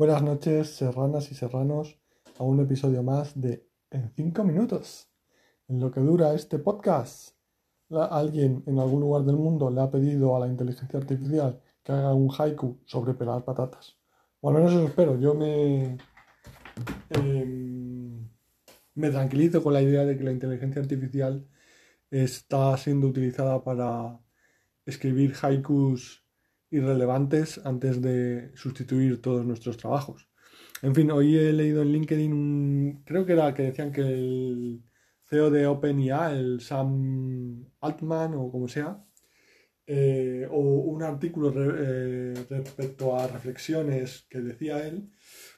Buenas noches, serranas y serranos, a un episodio más de En 5 minutos. En lo que dura este podcast, alguien en algún lugar del mundo le ha pedido a la inteligencia artificial que haga un haiku sobre pelar patatas. O al menos eso espero. Yo me, em, me tranquilizo con la idea de que la inteligencia artificial está siendo utilizada para escribir haikus irrelevantes antes de sustituir todos nuestros trabajos. En fin, hoy he leído en LinkedIn, creo que era que decían que el CEO de OpenIA, el Sam Altman o como sea, eh, o un artículo eh, respecto a reflexiones que decía él,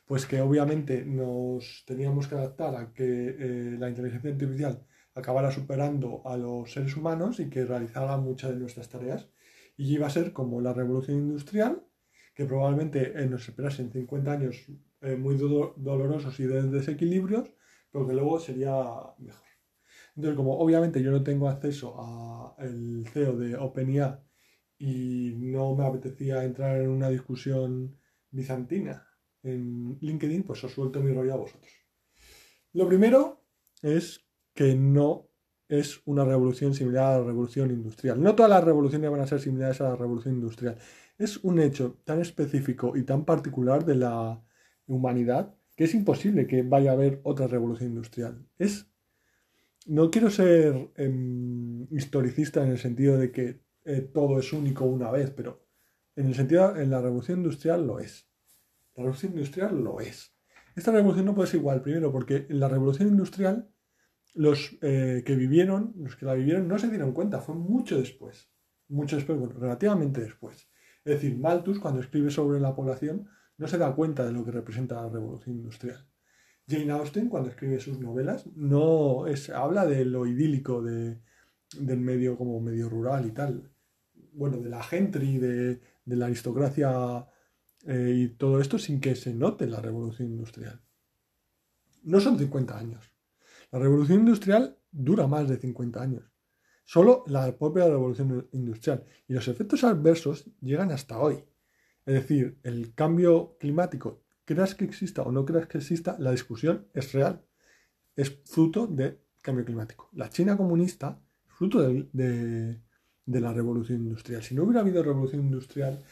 pues que obviamente nos teníamos que adaptar a que eh, la inteligencia artificial acabara superando a los seres humanos y que realizara muchas de nuestras tareas y iba a ser como la revolución industrial, que probablemente eh, nos esperase en 50 años eh, muy do- dolorosos y de desequilibrios, pero que luego sería mejor. Entonces, como obviamente yo no tengo acceso al CEO de OpenIA y no me apetecía entrar en una discusión bizantina en LinkedIn, pues os suelto mi rollo a vosotros. Lo primero es que no es una revolución similar a la revolución industrial. No todas las revoluciones van a ser similares a la revolución industrial. Es un hecho tan específico y tan particular de la humanidad que es imposible que vaya a haber otra revolución industrial. Es no quiero ser em, historicista en el sentido de que eh, todo es único una vez, pero en el sentido en la revolución industrial lo es. La revolución industrial lo es. Esta revolución no puede ser igual, primero, porque en la revolución industrial los eh, que vivieron, los que la vivieron, no se dieron cuenta, fue mucho después. Mucho después, bueno, relativamente después. Es decir, Malthus, cuando escribe sobre la población, no se da cuenta de lo que representa la revolución industrial. Jane Austen, cuando escribe sus novelas, no es, habla de lo idílico de, del medio como medio rural y tal. Bueno, de la gentry, de, de la aristocracia eh, y todo esto sin que se note la revolución industrial. No son 50 años. La revolución industrial dura más de 50 años. Solo la propia revolución industrial. Y los efectos adversos llegan hasta hoy. Es decir, el cambio climático, creas que exista o no creas que exista, la discusión es real. Es fruto del cambio climático. La China comunista es fruto de, la revolución industrial. Si no hubiera habido revolución industrial,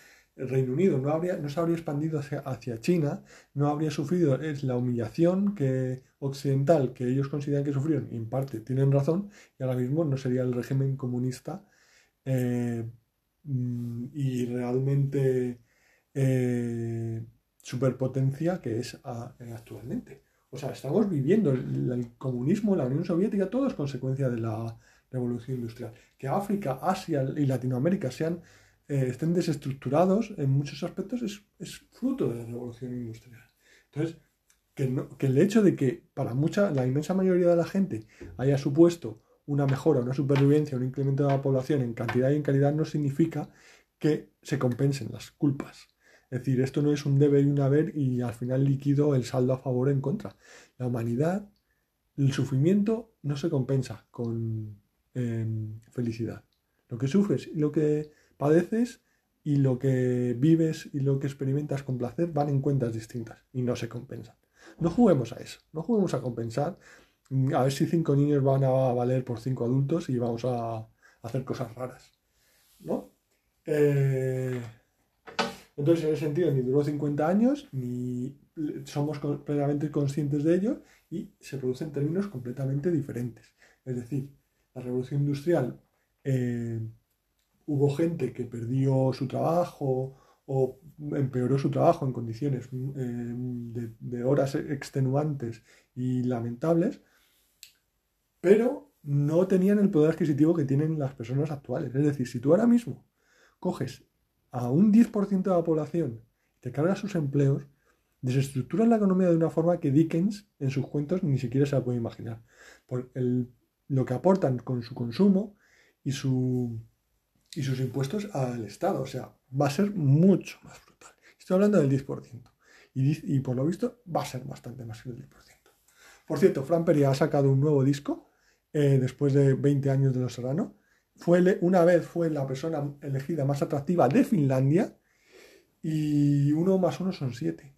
Reino Unido no, habría, no se habría expandido hacia, China, no habría sufrido es la humillación que, occidental que ellos consideran que sufrieron, y en parte tienen razón, y ahora mismo no sería el régimen comunista eh, y realmente eh, superpotencia que es a, actualmente. O sea, estamos viviendo el, el, comunismo, la Unión Soviética, todo es consecuencia de la revolución industrial. Que África, Asia y Latinoamérica sean eh, estén desestructurados en muchos aspectos es, es, fruto de la revolución industrial. Entonces, que, no, que, el hecho de que para mucha, la inmensa mayoría de la gente haya supuesto una mejora, una supervivencia, un incremento de la población en cantidad y en calidad no significa que se compensen las culpas. Es decir, esto no es un debe y un haber y al final liquido el saldo a favor o en contra. La humanidad, el sufrimiento no se compensa con eh, felicidad. Lo que sufres y lo que padeces y lo que vives y lo que experimentas con placer van en cuentas distintas y no se compensan. No juguemos a eso, no juguemos a compensar, a ver si cinco niños van a valer por cinco adultos y vamos a hacer cosas raras. ¿No? Eh... Entonces, en ese sentido, ni duró 50 años, ni somos plenamente conscientes de ello y se producen términos completamente diferentes. Es decir, la revolución industrial eh, hubo gente que perdió su trabajo o empeoró su trabajo en condiciones eh, de, de, horas extenuantes y lamentables, pero no tenían el poder adquisitivo que tienen las personas actuales. Es decir, si tú ahora mismo coges a un 10% de la población, te cargas sus empleos, desestructuras la economía de una forma que Dickens en sus cuentos ni siquiera se la puede imaginar. Por el, lo que aportan con su consumo y su y sus impuestos al Estado. O sea, va a ser mucho más brutal. Estoy hablando del 10%. Y, y por lo visto va a ser bastante más que el 10%. Por cierto, Fran Peria ha sacado un nuevo disco eh, después de 20 años de Los Serrano. Fue, una vez fue la persona elegida más atractiva de Finlandia y uno más uno son siete.